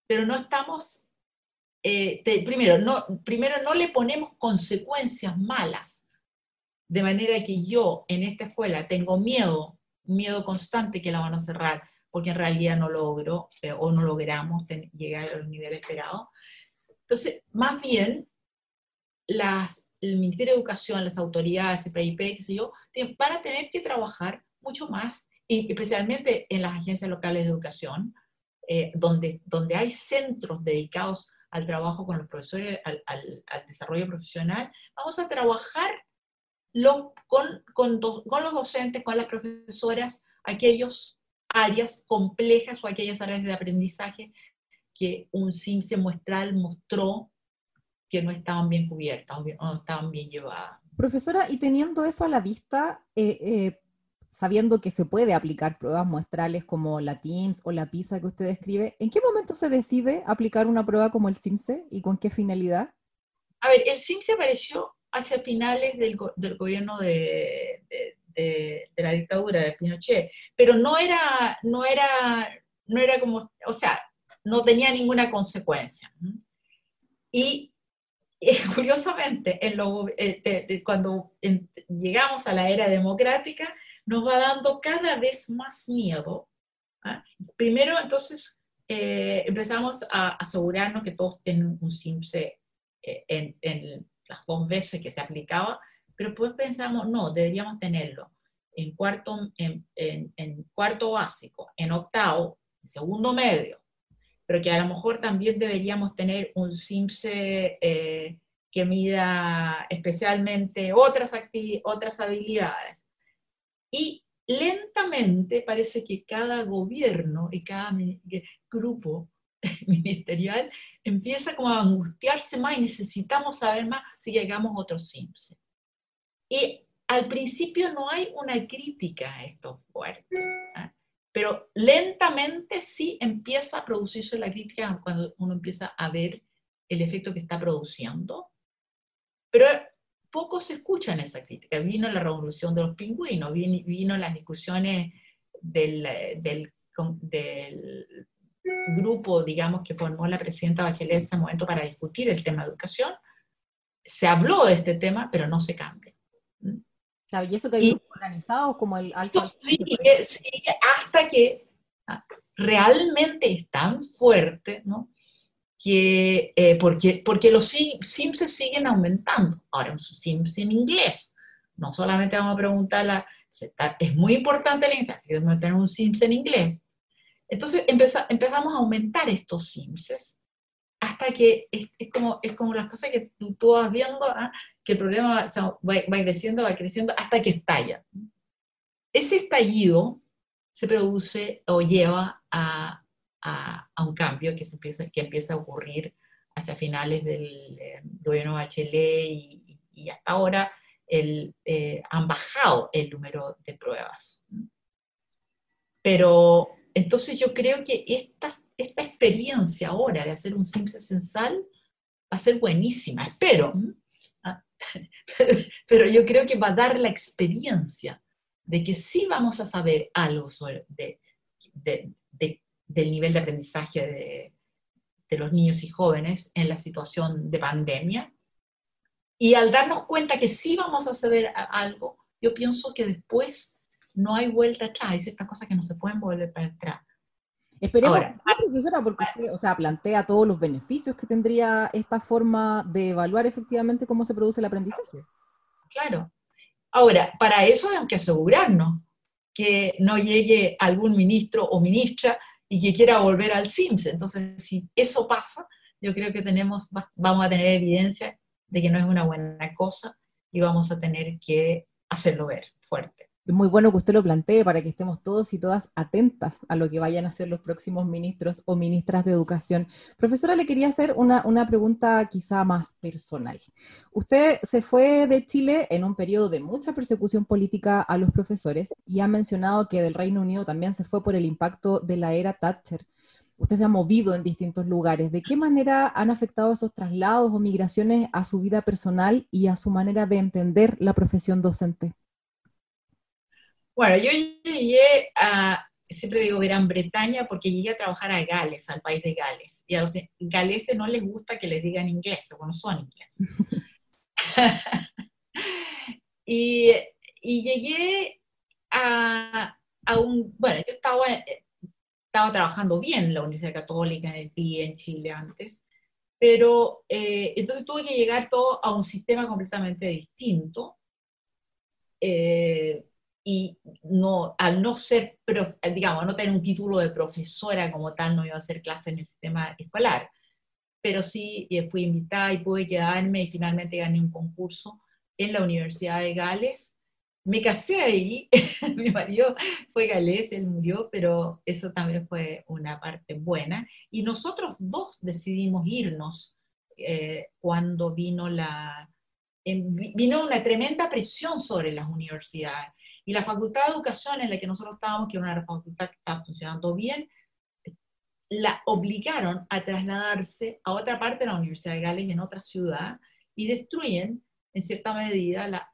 Pero no estamos eh, primero, no, primero no le ponemos consecuencias malas, de manera que yo en esta escuela tengo miedo, miedo constante que la van a cerrar, porque en realidad no logro eh, o no logramos llegar al nivel esperado. Entonces, más bien, las, el Ministerio de Educación, las autoridades, el PIP, qué sé yo, van a tener que trabajar mucho más, y especialmente en las agencias locales de educación, eh, donde, donde hay centros dedicados al trabajo con los profesores, al, desarrollo profesional, vamos a trabajar con, los docentes, con las profesoras, aquellas áreas complejas o aquellas áreas de aprendizaje que un CIMSE muestral mostró que no estaban bien cubiertas o no estaban bien llevadas. Profesora, y teniendo eso a la vista, eh, eh, sabiendo que se puede aplicar pruebas muestrales como la TIMS o la PISA que usted describe, ¿en qué momento se decide aplicar una prueba como el CIMSE y con qué finalidad? A ver, el CIMSE apareció hacia finales del, del gobierno de, de, la dictadura de Pinochet, pero no era, no era, no era como, o sea, no tenía ninguna consecuencia. Y curiosamente, en lo, eh, cuando llegamos a la era democrática, nos va dando cada vez más miedo. ¿ah? Primero, entonces, eh, empezamos a asegurarnos que todos tienen un SIMSE eh, en, las dos veces que se aplicaba, pero después pensamos, no, deberíamos tenerlo en cuarto, en, en, cuarto básico, en octavo, en segundo medio, pero que a lo mejor también deberíamos tener un SIMSE eh, que mida especialmente otras, otras habilidades. Y lentamente parece que cada gobierno y cada grupo ministerial empieza como a angustiarse más y necesitamos saber más si llegamos a otros SIMS. Y al principio no hay una crítica a esto fuerte, ¿ah? pero lentamente sí empieza a producirse la crítica cuando uno empieza a ver el efecto que está produciendo. Pero poco se escucha en esa crítica. Vino la revolución de los pingüinos, vino, las discusiones del, del, grupo, digamos, que formó la presidenta Bachelet en ese momento para discutir el tema de educación. Se habló de este tema, pero no se cambia. y eso que hay grupos organizados como el alto. Sigue, sigue hasta que ah, realmente es tan fuerte, ¿no? Que, eh, porque, porque los Sims se siguen aumentando. Ahora, un Sims en inglés. No solamente vamos a preguntar, es muy importante la inglés, así que debemos tener un Sims en inglés. Entonces empezamos a aumentar estos Sims hasta que es, como, es como las cosas que tú, vas viendo, ¿ah? que el problema va, va, creciendo, va creciendo, hasta que estalla. Ese estallido se produce o lleva a, a, un cambio que, se empieza, que empieza a ocurrir hacia finales del eh, gobierno Bachelet y, y, hasta ahora el, eh, han bajado el número de pruebas. Pero entonces yo creo que esta, esta experiencia ahora de hacer un simple censal va a ser buenísima, espero. Ah, pero, yo creo que va a dar la experiencia de que sí vamos a saber algo sobre, de, del nivel de aprendizaje de, de los niños y jóvenes en la situación de pandemia. Y al darnos cuenta que sí vamos a saber algo, yo pienso que después no hay vuelta atrás, es esta cosa que no se pueden volver para atrás. Esperemos, Ahora, profesora, porque usted, o sea, plantea todos los beneficios que tendría esta forma de evaluar efectivamente cómo se produce el aprendizaje. Claro. Ahora, para eso hay que asegurarnos que no llegue algún ministro o ministra y que quiera volver al SIMS. Entonces, si eso pasa, yo creo que tenemos, vamos a tener evidencia de que no es una buena cosa y vamos a tener que hacerlo ver fuerte. Es muy bueno que usted lo plantee para que estemos todos y todas atentas a lo que vayan a hacer los próximos ministros o ministras de educación. Profesora, le quería hacer una, una, pregunta quizá más personal. Usted se fue de Chile en un periodo de mucha persecución política a los profesores y ha mencionado que del Reino Unido también se fue por el impacto de la era Thatcher. Usted se ha movido en distintos lugares. ¿De qué manera han afectado esos traslados o migraciones a su vida personal y a su manera de entender la profesión docente? Bueno, yo llegué a, siempre digo Gran Bretaña porque llegué a trabajar a Gales, al país de Gales. Y a los galeses no les gusta que les digan inglés, o no son ingleses. y, y, llegué a, a, un, bueno, yo estaba, estaba trabajando bien en la Universidad Católica, en el PI, en Chile antes, pero eh, entonces tuve que llegar todo a un sistema completamente distinto. Eh, y no, al no ser, digamos, no tener un título de profesora como tal, no iba a hacer clase en el sistema escolar, pero sí eh, fui invitada y pude quedarme y finalmente gané un concurso en la Universidad de Gales. Me casé ahí, mi marido fue galés, él murió, pero eso también fue una parte buena. Y nosotros dos decidimos irnos eh, cuando vino la, vino una tremenda presión sobre las universidades y la Facultad de Educación en la que nosotros estábamos, que era una facultad que estaba funcionando bien, la obligaron a trasladarse a otra parte de la Universidad de Gales, en otra ciudad, y destruyen, en cierta medida, la,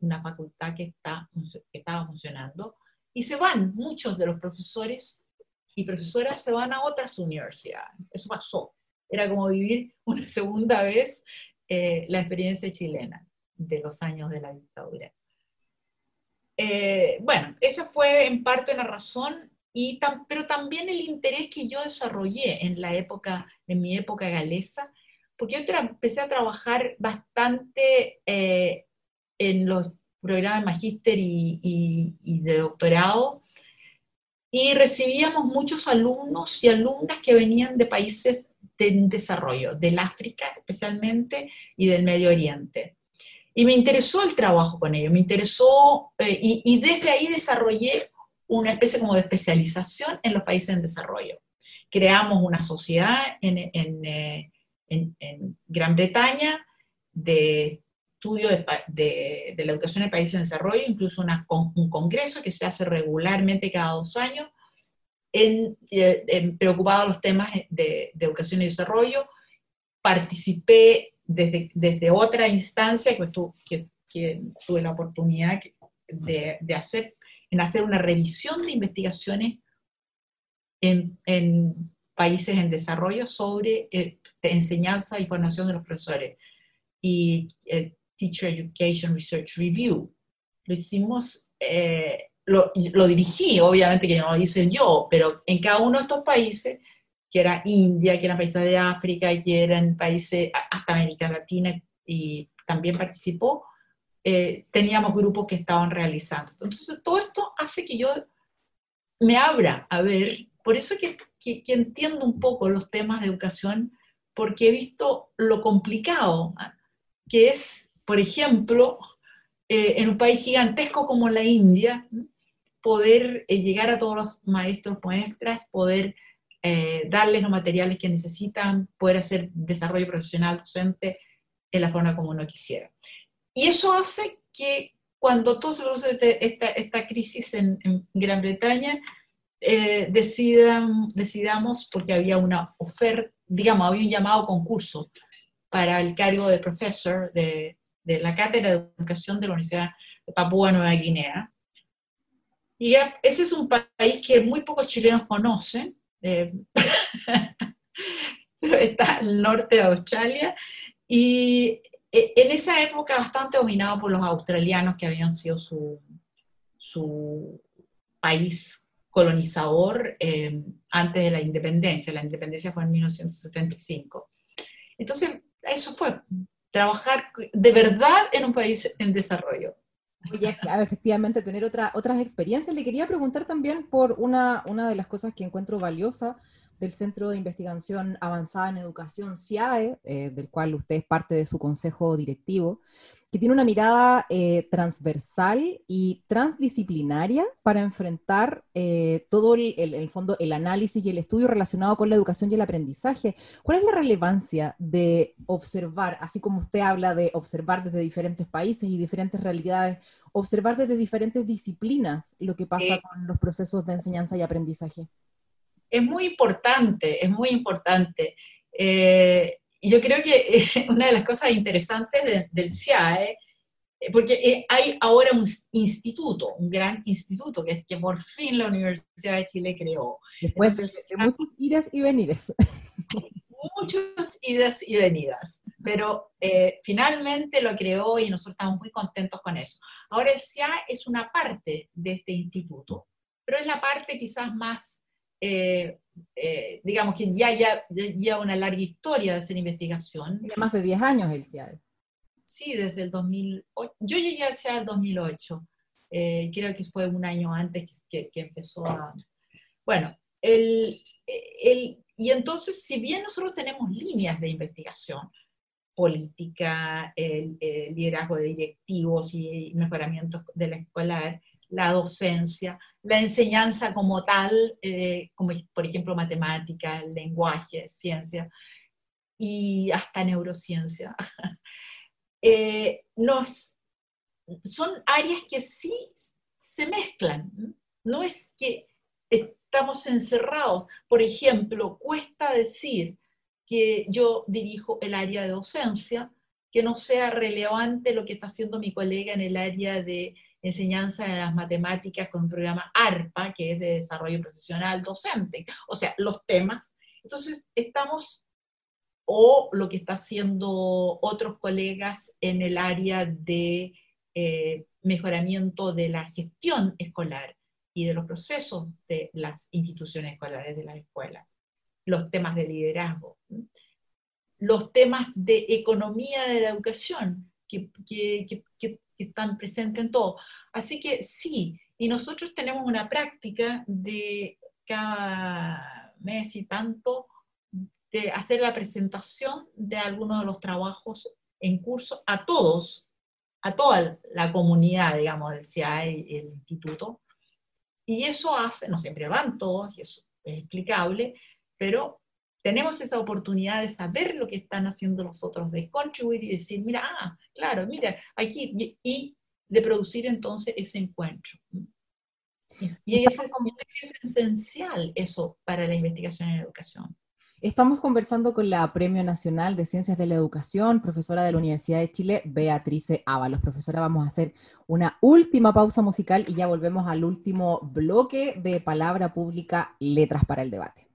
una facultad que, está, que estaba funcionando, y se van, muchos de los profesores y profesoras se van a otras universidades. Eso pasó. Era como vivir una segunda vez eh, la experiencia chilena de los años de la dictadura. Eh, bueno, esa fue en parte la razón, pero también el interés que yo desarrollé en la época, en mi época galesa, porque yo empecé a trabajar bastante eh, en los programas de magíster y, de doctorado, y recibíamos muchos alumnos y alumnas que venían de países en desarrollo, del África especialmente y del Medio Oriente. Y me interesó el trabajo con ellos, me interesó, eh, y, desde ahí desarrollé una especie como de especialización en los países en desarrollo. Creamos una sociedad en, en, eh, en, Gran Bretaña de estudio de, de, de, la educación en países en desarrollo, incluso una, un congreso que se hace regularmente cada dos años, en, eh, preocupado a los temas de, de educación y desarrollo. Participé desde, otra instancia que, que, tuve la oportunidad de, hacer, en hacer una revisión de investigaciones en, países en desarrollo sobre eh, enseñanza y formación de los profesores y eh, Teacher Education Research Review. Lo hicimos, eh, lo, lo, dirigí, obviamente que no lo hice yo, pero en cada uno de estos países que era India, que eran países de África, que eran países, hasta América Latina, y también participó, eh, teníamos grupos que estaban realizando. Entonces, todo esto hace que yo me abra a ver, por eso que, que, entiendo un poco los temas de educación, porque he visto lo complicado ¿ah? que es, por ejemplo, eh, en un país gigantesco como la India, poder eh, llegar a todos los maestros, maestras, poder eh, darles los materiales que necesitan, poder hacer desarrollo profesional docente en la forma como uno quisiera. Y eso hace que cuando todo se produce este, esta, esta crisis en, Gran Bretaña, eh, decidan, decidamos, porque había una oferta, digamos, había un llamado concurso para el cargo de profesor de, de la Cátedra de Educación de la Universidad de Papúa Nueva Guinea. Y ese es un país que muy pocos chilenos conocen, eh, pero está al norte de Australia, y eh, en esa época bastante dominado por los australianos que habían sido su, su país colonizador eh, antes de la independencia. La independencia fue en 1975. Entonces, eso fue, trabajar de verdad en un país en desarrollo. Efectivamente, tener otra, otras experiencias. Le quería preguntar también por una, una de las cosas que encuentro valiosa del Centro de Investigación Avanzada en Educación, CIAE, eh, del cual usted es parte de su consejo directivo, que tiene una mirada eh, transversal y transdisciplinaria para enfrentar eh, todo el, el, fondo, el análisis y el estudio relacionado con la educación y el aprendizaje. ¿Cuál es la relevancia de observar, así como usted habla de observar desde diferentes países y diferentes realidades, observar desde diferentes disciplinas lo que pasa Eh, con los procesos de enseñanza y aprendizaje? es muy importante, es muy importante. Eh, y yo creo que eh, una de las cosas interesantes de- del CIAE, eh, porque eh, hay ahora un instituto, un gran instituto, que es que por fin la Universidad de Chile creó. Después de, Entonces, de muchos ires y venires. Muchas idas y venidas, pero eh, finalmente lo creó y nosotros estamos muy contentos con eso. Ahora el CIAE es una parte de este instituto, pero es la parte quizás más eh, eh, digamos que ya, ya, ya lleva una larga historia de hacer investigación. Tiene más de 10 años el CIAE. Sí, desde el 2008. Yo llegué al CIAE el 2008. Eh, creo que fue un año antes que, que- que empezó a... Bueno, el, el- y entonces, si bien nosotros tenemos líneas de investigación, política, el, el liderazgo de directivos y mejoramiento de la escolar, la docencia, la enseñanza como tal, eh, como por ejemplo matemática, lenguaje, ciencia y hasta neurociencia, eh, son áreas que sí se mezclan. No es que estamos encerrados. Por ejemplo, cuesta decir que yo dirijo el área de docencia, que no sea relevante lo que está haciendo mi colega en el área de enseñanza de las matemáticas con un programa ARPA, que es de desarrollo profesional docente. O sea, los temas. Entonces, estamos, o lo que está haciendo otros colegas en el área de eh, mejoramiento de la gestión escolar y de los procesos de las instituciones escolares de las escuelas, los temas de liderazgo, los temas de economía de la educación, que, que- que- que- están presentes en todo. Así que sí, y nosotros tenemos una práctica de cada mes y tanto de hacer la presentación de algunos de los trabajos en curso a todos, a toda la comunidad, digamos, del CIAE y el instituto. Y eso hace, no siempre van todos, y eso es explicable, pero tenemos esa oportunidad de saber lo que están haciendo los otros, de contribuir y decir, mira, ah, claro, mira, aquí, y, y de producir entonces ese encuentro. Y eso es, es esencial eso para la investigación en educación. Estamos conversando con la Premio Nacional de Ciencias de la Educación, profesora de la Universidad de Chile, Beatrice Ábalos. Profesora, vamos a hacer una última pausa musical y ya volvemos al último bloque de Palabra Pública, Letras para el Debate.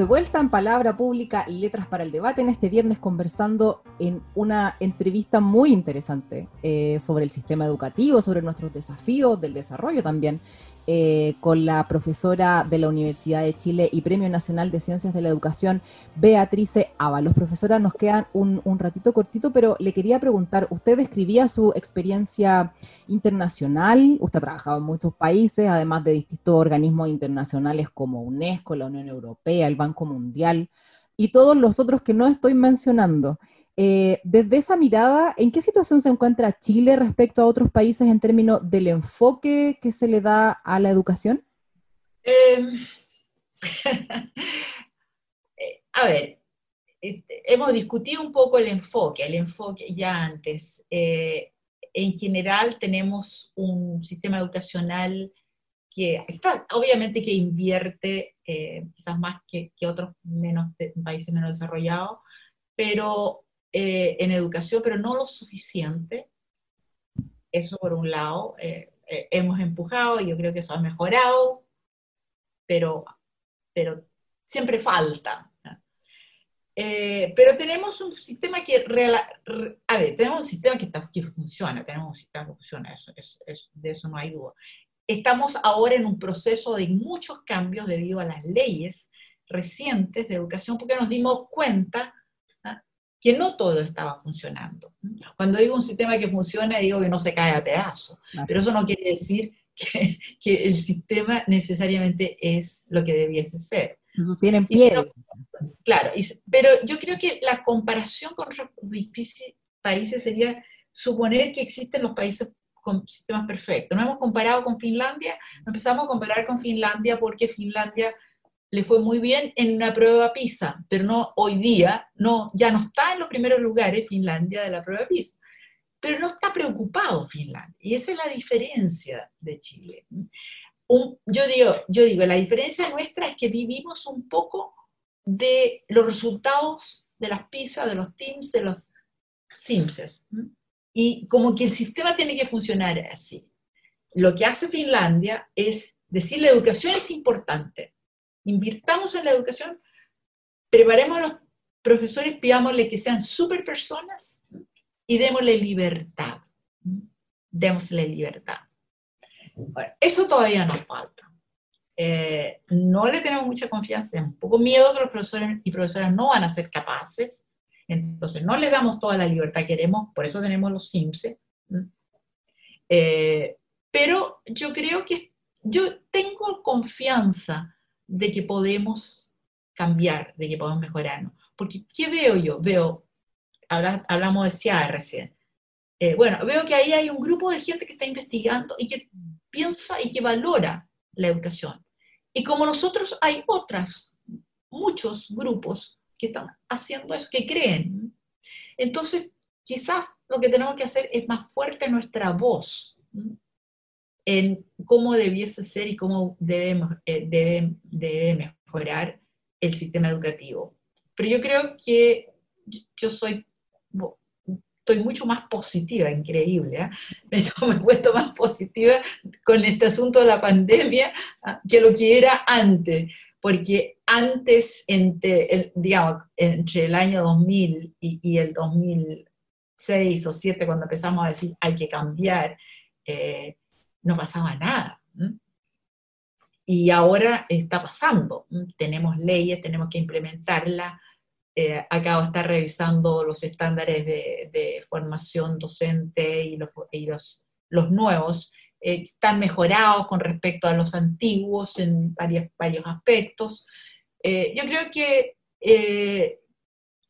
De vuelta en Palabra Pública, Letras para el Debate, en este viernes conversando en una entrevista muy interesante eh, sobre el sistema educativo, sobre nuestros desafíos del desarrollo también, eh, con la profesora de la Universidad de Chile y Premio Nacional de Ciencias de la Educación, Beatrice Ábalos. Profesora, nos quedan un, un ratito cortito, pero le quería preguntar, usted describía su experiencia internacional, usted ha trabajado en muchos países, además de distintos organismos internacionales como UNESCO, la Unión Europea, el Banco Mundial y todos los otros que no estoy mencionando. Eh, desde esa mirada, ¿en qué situación se encuentra Chile respecto a otros países en términos del enfoque que se le da a la educación? Eh, eh, a ver, este, hemos discutido un poco el enfoque, el enfoque ya antes. Eh, en general tenemos un sistema educacional que está, obviamente que invierte quizás más que, otros países menos desarrollados, pero eh, en educación, pero no lo suficiente. Eso por un lado, eh, eh, hemos empujado y yo creo que eso ha mejorado, pero, pero siempre falta. Eh, pero tenemos un sistema que, a ver, tenemos un sistema que, está- que funciona, tenemos un sistema que funciona, eso, eso- eso- de eso no hay duda. Estamos ahora en un proceso de muchos cambios debido a las leyes recientes de educación, porque nos dimos cuenta. Que no todo estaba funcionando. Cuando digo un sistema que funciona, digo que no se cae a pedazos, Claro. pero eso no quiere decir que, que el sistema necesariamente es lo que debiese ser. Se sostiene en Y pie. pero- Claro, y pero yo creo que la comparación con otros países sería suponer que existen los países con sistemas perfectos. No hemos comparado con Finlandia, empezamos a comparar con Finlandia porque Finlandia le fue muy bien en una prueba PISA, pero no hoy día, no, ya no está en los primeros lugares Finlandia de la prueba PISA. Pero no está preocupado Finlandia, y esa es la diferencia de Chile. Yo, digo, yo digo, la diferencia nuestra es que vivimos un poco de los resultados de las PISA, de los TIMS, de los SIMSES. Y como que el sistema tiene que funcionar así. Lo que hace Finlandia es decir, la educación es importante. Invirtamos en la educación, preparemos a los profesores, pidámosle que sean super personas y démosle libertad. Démosle libertad. Bueno, eso todavía nos falta. Eh, no le tenemos mucha confianza, tenemos un poco miedo que los profesores y profesoras no van a ser capaces, entonces no les damos toda la libertad que queremos, por eso tenemos los SIMSE. Eh, pero yo creo que yo tengo confianza de que podemos cambiar, de que podemos mejorarnos. Porque, ¿qué veo yo? Veo, habla- hablamos de CIA recién. Eh, bueno, veo que ahí hay un grupo de gente que está investigando y que piensa y que valora la educación. Y como nosotros hay otras, muchos grupos que están haciendo eso, que creen. Entonces, quizás lo que tenemos que hacer es más fuerte nuestra voz. En cómo debiese ser y cómo debemos, eh, debe, debe mejorar el sistema educativo. Pero yo creo que yo- soy, estoy mucho más positiva, increíble, me, me he puesto más positiva con este asunto de la pandemia ah, que lo que era antes, porque antes, entre el, digamos, entre el año 2000 y, y el 2006 o 2007, cuando empezamos a decir hay que cambiar, eh, no pasaba nada. Y ahora está pasando. Tenemos leyes, tenemos que implementarlas. Eh, acabo de estar revisando los estándares de, de formación docente y los, y los, los nuevos. Eh, están mejorados con respecto a los antiguos en varios, varios aspectos. Eh, yo creo que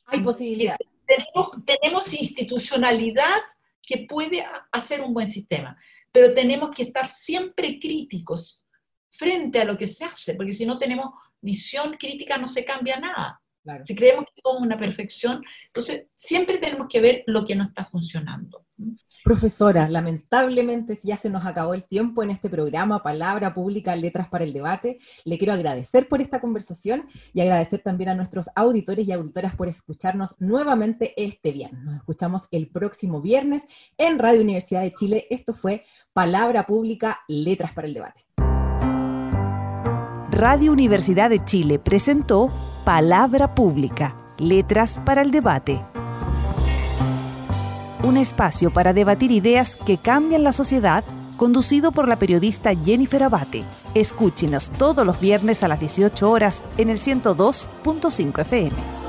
Hay posibilidad. tenemos, tenemos institucionalidad que puede hacer un buen sistema, pero tenemos que estar siempre críticos frente a lo que se hace, porque si no tenemos visión crítica no se cambia nada. Claro. Si creemos que todo es una perfección, entonces siempre tenemos que ver lo que no está funcionando. Profesora, lamentablemente ya se nos acabó el tiempo en este programa Palabra Pública, Letras para el Debate. Le quiero agradecer por esta conversación y agradecer también a nuestros auditores y auditoras por escucharnos nuevamente este viernes. Nos escuchamos el próximo viernes en Radio Universidad de Chile. Esto fue Palabra Pública, Letras para el Debate. Radio Universidad de Chile presentó Palabra Pública, Letras para el Debate. Un espacio para debatir ideas que cambian la sociedad, conducido por la periodista Jennifer Abate. Escúchenos todos los viernes a las 18 horas en el 102.5 FM.